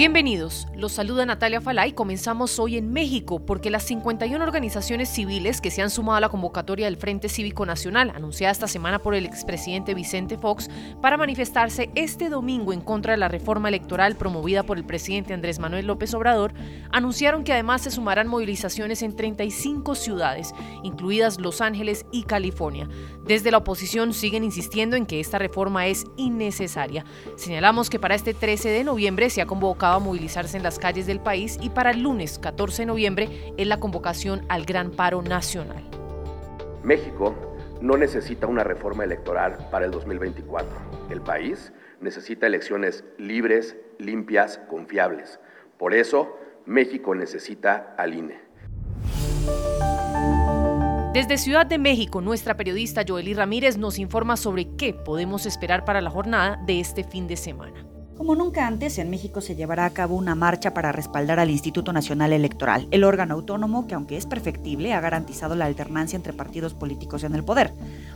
Bienvenidos, los saluda Natalia Falá y comenzamos hoy en México porque las 51 organizaciones civiles que se han sumado a la convocatoria del Frente Cívico Nacional anunciada esta semana por el expresidente Vicente Fox para manifestarse este domingo en contra de la reforma electoral promovida por el presidente Andrés Manuel López Obrador, anunciaron que además se sumarán movilizaciones en 35 ciudades, incluidas Los Ángeles y California. Desde la oposición siguen insistiendo en que esta reforma es innecesaria. Señalamos que para este 13 de noviembre se ha convocado a movilizarse en las calles del país y para el lunes 14 de noviembre es la convocación al Gran Paro Nacional. México no necesita una reforma electoral para el 2024. El país necesita elecciones libres, limpias, confiables. Por eso, México necesita al INE. Desde Ciudad de México, nuestra periodista Joely Ramírez nos informa sobre qué podemos esperar para la jornada de este fin de semana. Como nunca antes, en México se llevará a cabo una marcha para respaldar al Instituto Nacional Electoral, el órgano autónomo que, aunque es perfectible, ha garantizado la alternancia entre partidos políticos en el poder.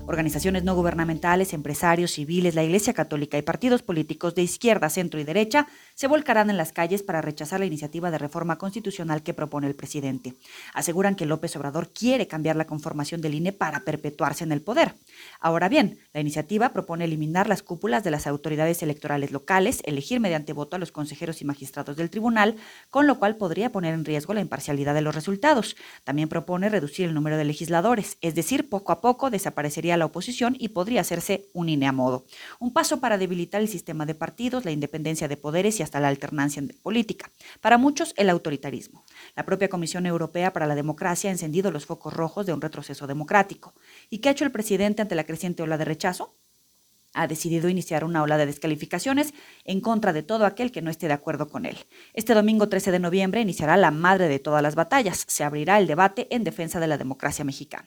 Organizaciones no gubernamentales, empresarios, civiles, la Iglesia Católica y partidos políticos de izquierda, centro y derecha se volcarán en las calles para rechazar la iniciativa de reforma constitucional que propone el presidente. Aseguran que López Obrador quiere cambiar la conformación del INE para perpetuarse en el poder. Ahora bien, la iniciativa propone eliminar las cúpulas de las autoridades electorales locales, elegir mediante voto a los consejeros y magistrados del tribunal, con lo cual podría poner en riesgo la imparcialidad de los resultados. También propone reducir el número de legisladores, es decir, poco a poco desaparecería la oposición y podría hacerse un INE a. Un paso para debilitar el sistema de partidos, la independencia de poderes y hasta la alternancia política. Para muchos, el autoritarismo. La propia Comisión Europea para la Democracia ha encendido los focos rojos de un retroceso democrático. ¿Y qué ha hecho el presidente ante la creciente ola de rechazo? ha decidido iniciar una ola de descalificaciones en contra de todo aquel que no esté de acuerdo con él. Este domingo 13 de noviembre iniciará la madre de todas las batallas. Se abrirá el debate en defensa de la democracia mexicana.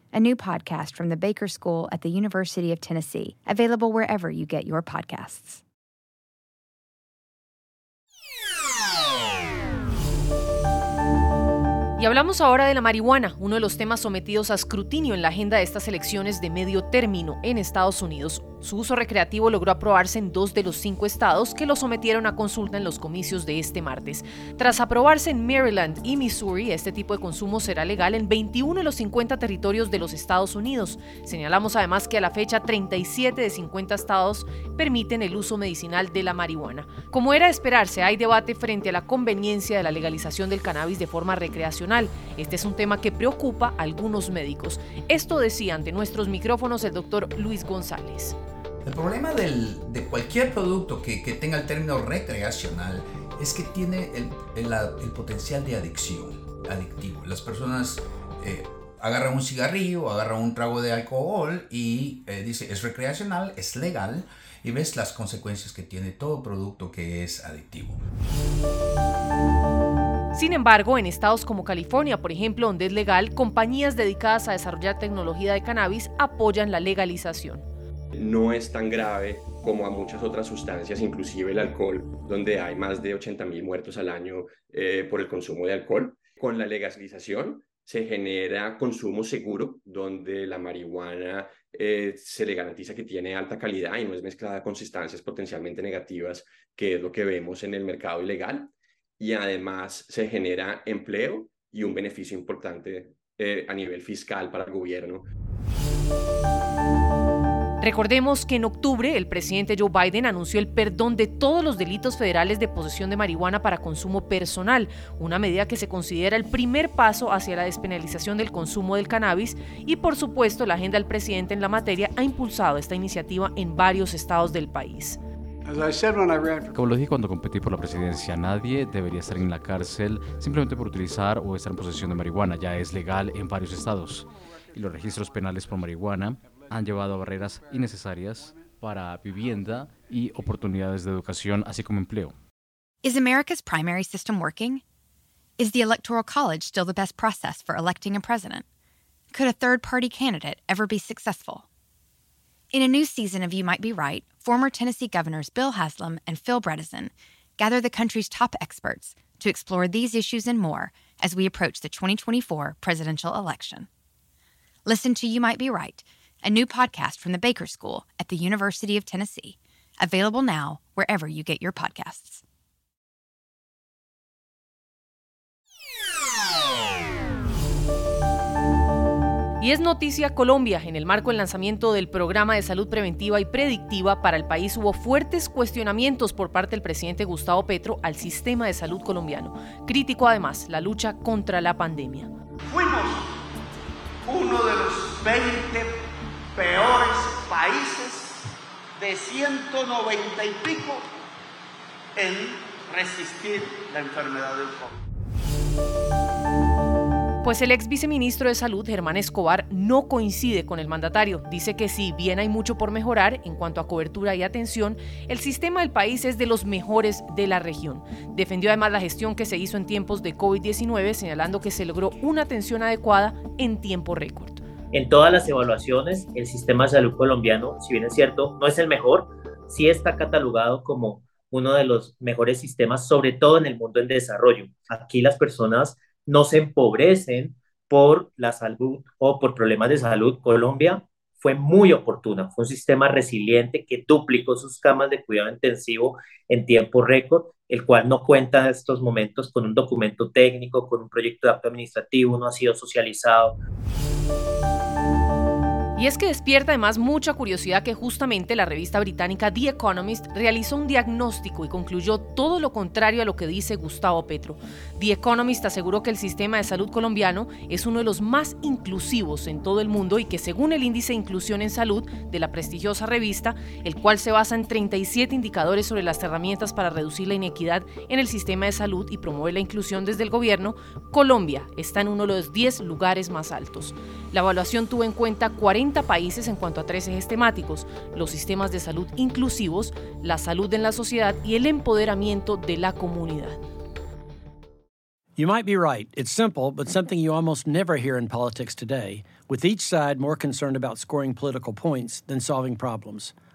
a new podcast from the Baker School at the University of Tennessee, available wherever you get your podcasts. Y hablamos ahora de la marihuana, uno de los temas sometidos a escrutinio en la agenda de estas elecciones de medio término en Estados Unidos. Su uso recreativo logró aprobarse en dos de los cinco estados que lo sometieron a consulta en los comicios de este martes. Tras aprobarse en Maryland y Missouri, este tipo de consumo será legal en 21 de los 50 territorios de los Estados Unidos. Señalamos además que a la fecha 37 de 50 estados permiten el uso medicinal de la marihuana. Como era de esperarse, hay debate frente a la conveniencia de la legalización del cannabis de forma recreacional. Este es un tema que preocupa a algunos médicos. Esto decía ante nuestros micrófonos el doctor Luis González. El problema del, de cualquier producto que, tenga el término recreacional es que tiene el, el, el potencial de adicción, adictivo. Las personas eh, agarran un cigarrillo, agarran un trago de alcohol y eh, dice es recreacional, es legal y ves las consecuencias que tiene todo producto que es adictivo. Sin embargo, en estados como California, por ejemplo, donde es legal, compañías dedicadas a desarrollar tecnología de cannabis apoyan la legalización no es tan grave como a muchas otras sustancias, inclusive el alcohol, donde hay más de 80 mil muertos al año eh, por el consumo de alcohol. Con la legalización se genera consumo seguro, donde la marihuana eh, se le garantiza que tiene alta calidad y no es mezclada con sustancias potencialmente negativas, que es lo que vemos en el mercado ilegal. Y además se genera empleo y un beneficio importante eh, a nivel fiscal para el gobierno. Recordemos que en octubre el presidente Joe Biden anunció el perdón de todos los delitos federales de posesión de marihuana para consumo personal, una medida que se considera el primer paso hacia la despenalización del consumo del cannabis y por supuesto la agenda del presidente en la materia ha impulsado esta iniciativa en varios estados del país. Como lo dije cuando competí por la presidencia, nadie debería estar en la cárcel simplemente por utilizar o estar en posesión de marihuana. Ya es legal en varios estados. Y los registros penales por marihuana han llevado a barreras innecesarias para vivienda y oportunidades de educación, así como empleo. Is America's primary system working? Is the Electoral College still the best process for electing a president? Could a third party candidate ever be successful? In a new season of You Might Be Right, former Tennessee governors Bill Haslam and Phil Bredesen gather the country's top experts to explore these issues and more as we approach the 2024 presidential election. Listen to You Might Be Right, a new podcast from the Baker School at the University of Tennessee, available now wherever you get your podcasts. Y es noticia Colombia. En el marco del lanzamiento del programa de salud preventiva y predictiva para el país hubo fuertes cuestionamientos por parte del presidente Gustavo Petro al sistema de salud colombiano. Crítico además la lucha contra la pandemia. Fuimos uno de los 20 peores países de 190 y pico en resistir la enfermedad del COVID. Pues el ex viceministro de Salud, Germán Escobar, no coincide con el mandatario. Dice que si bien hay mucho por mejorar en cuanto a cobertura y atención, el sistema del país es de los mejores de la región. Defendió además la gestión que se hizo en tiempos de COVID-19, señalando que se logró una atención adecuada en tiempo récord. En todas las evaluaciones, el sistema de salud colombiano, si bien es cierto, no es el mejor, sí está catalogado como uno de los mejores sistemas, sobre todo en el mundo en desarrollo. Aquí las personas no se empobrecen por la salud o por problemas de salud. Colombia fue muy oportuna, fue un sistema resiliente que duplicó sus camas de cuidado intensivo en tiempo récord, el cual no cuenta en estos momentos con un documento técnico, con un proyecto de acto administrativo, no ha sido socializado. Y es que despierta además mucha curiosidad que justamente la revista británica The Economist realizó un diagnóstico y concluyó todo lo contrario a lo que dice Gustavo Petro. The Economist aseguró que el sistema de salud colombiano es uno de los más inclusivos en todo el mundo y que según el índice de inclusión en salud de la prestigiosa revista, el cual se basa en 37 indicadores sobre las herramientas para reducir la inequidad en el sistema de salud y promover la inclusión desde el gobierno, Colombia está en uno de los 10 lugares más altos. La evaluación tuvo en cuenta 40 países en cuanto a tres ejes temáticos, los sistemas de salud inclusivos, la salud en la sociedad y el empoderamiento de la comunidad. You might be right. It's simple, but something you almost never hear in politics today, with each side more concerned about scoring political points than solving problems.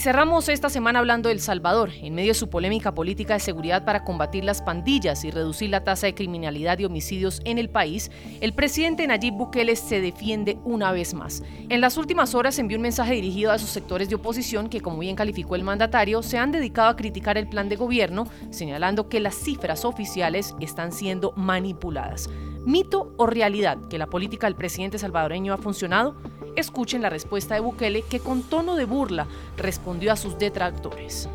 Y cerramos esta semana hablando de El Salvador, en medio de su polémica política de seguridad para combatir las pandillas y reducir la tasa de criminalidad y homicidios en el país, el presidente Nayib Bukele se defiende una vez más. En las últimas horas envió un mensaje dirigido a esos sectores de oposición que, como bien calificó el mandatario, se han dedicado a criticar el plan de gobierno, señalando que las cifras oficiales están siendo manipuladas. ¿Mito o realidad que la política del presidente salvadoreño ha funcionado? Escuchen la respuesta de Bukele que con tono de burla respondió a sus detractores.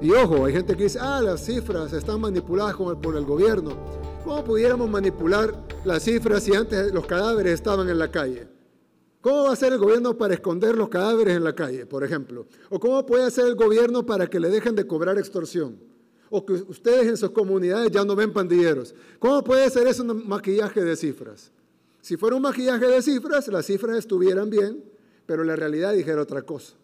Y ojo, hay gente que dice, ah, las cifras están manipuladas por el gobierno. ¿Cómo pudiéramos manipular las cifras si antes los cadáveres estaban en la calle? ¿Cómo va a hacer el gobierno para esconder los cadáveres en la calle, por ejemplo? ¿O cómo puede hacer el gobierno para que le dejen de cobrar extorsión? o que ustedes en sus comunidades ya no ven pandilleros. ¿Cómo puede ser eso un maquillaje de cifras? Si fuera un maquillaje de cifras, las cifras estuvieran bien, pero la realidad dijera otra cosa.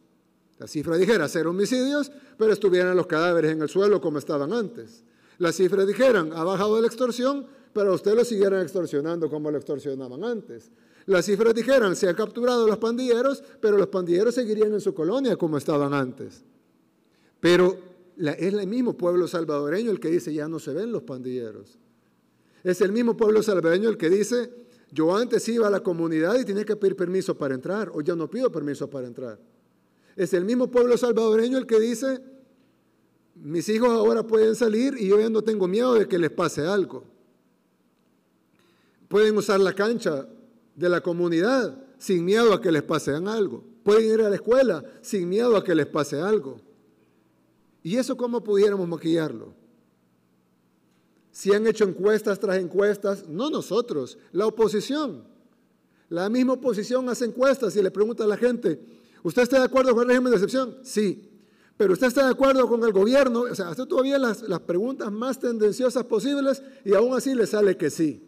La cifra dijera cero homicidios, pero estuvieran los cadáveres en el suelo como estaban antes. Las cifras dijeran ha bajado la extorsión, pero ustedes lo siguieran extorsionando como lo extorsionaban antes. Las cifras dijeran se han capturado los pandilleros, pero los pandilleros seguirían en su colonia como estaban antes. Pero es el mismo pueblo salvadoreño el que dice, ya no se ven los pandilleros. Es el mismo pueblo salvadoreño el que dice, yo antes iba a la comunidad y tenía que pedir permiso para entrar, hoy ya no pido permiso para entrar. Es el mismo pueblo salvadoreño el que dice, mis hijos ahora pueden salir y yo ya no tengo miedo de que les pase algo. Pueden usar la cancha de la comunidad sin miedo a que les pase algo. Pueden ir a la escuela sin miedo a que les pase algo. ¿Y eso cómo pudiéramos maquillarlo? Si han hecho encuestas tras encuestas, no nosotros, la oposición. La misma oposición hace encuestas y le pregunta a la gente, ¿usted está de acuerdo con el régimen de excepción? Sí. Pero usted está de acuerdo con el gobierno, o sea, hace todavía las, las preguntas más tendenciosas posibles y aún así le sale que sí.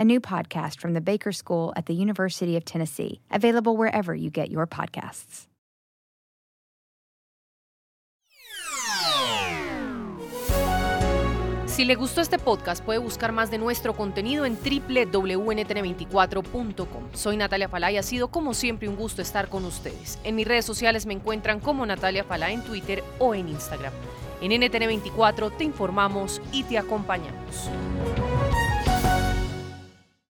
a new podcast from the Baker School at the University of Tennessee, available wherever you get your podcasts. Si le gustó este podcast, puede buscar más de nuestro contenido en www.ntn24.com. Soy Natalia Falá y ha sido como siempre un gusto estar con ustedes. En mis redes sociales me encuentran como Natalia Falá en Twitter o en Instagram. En NTN24 te informamos y te acompañamos.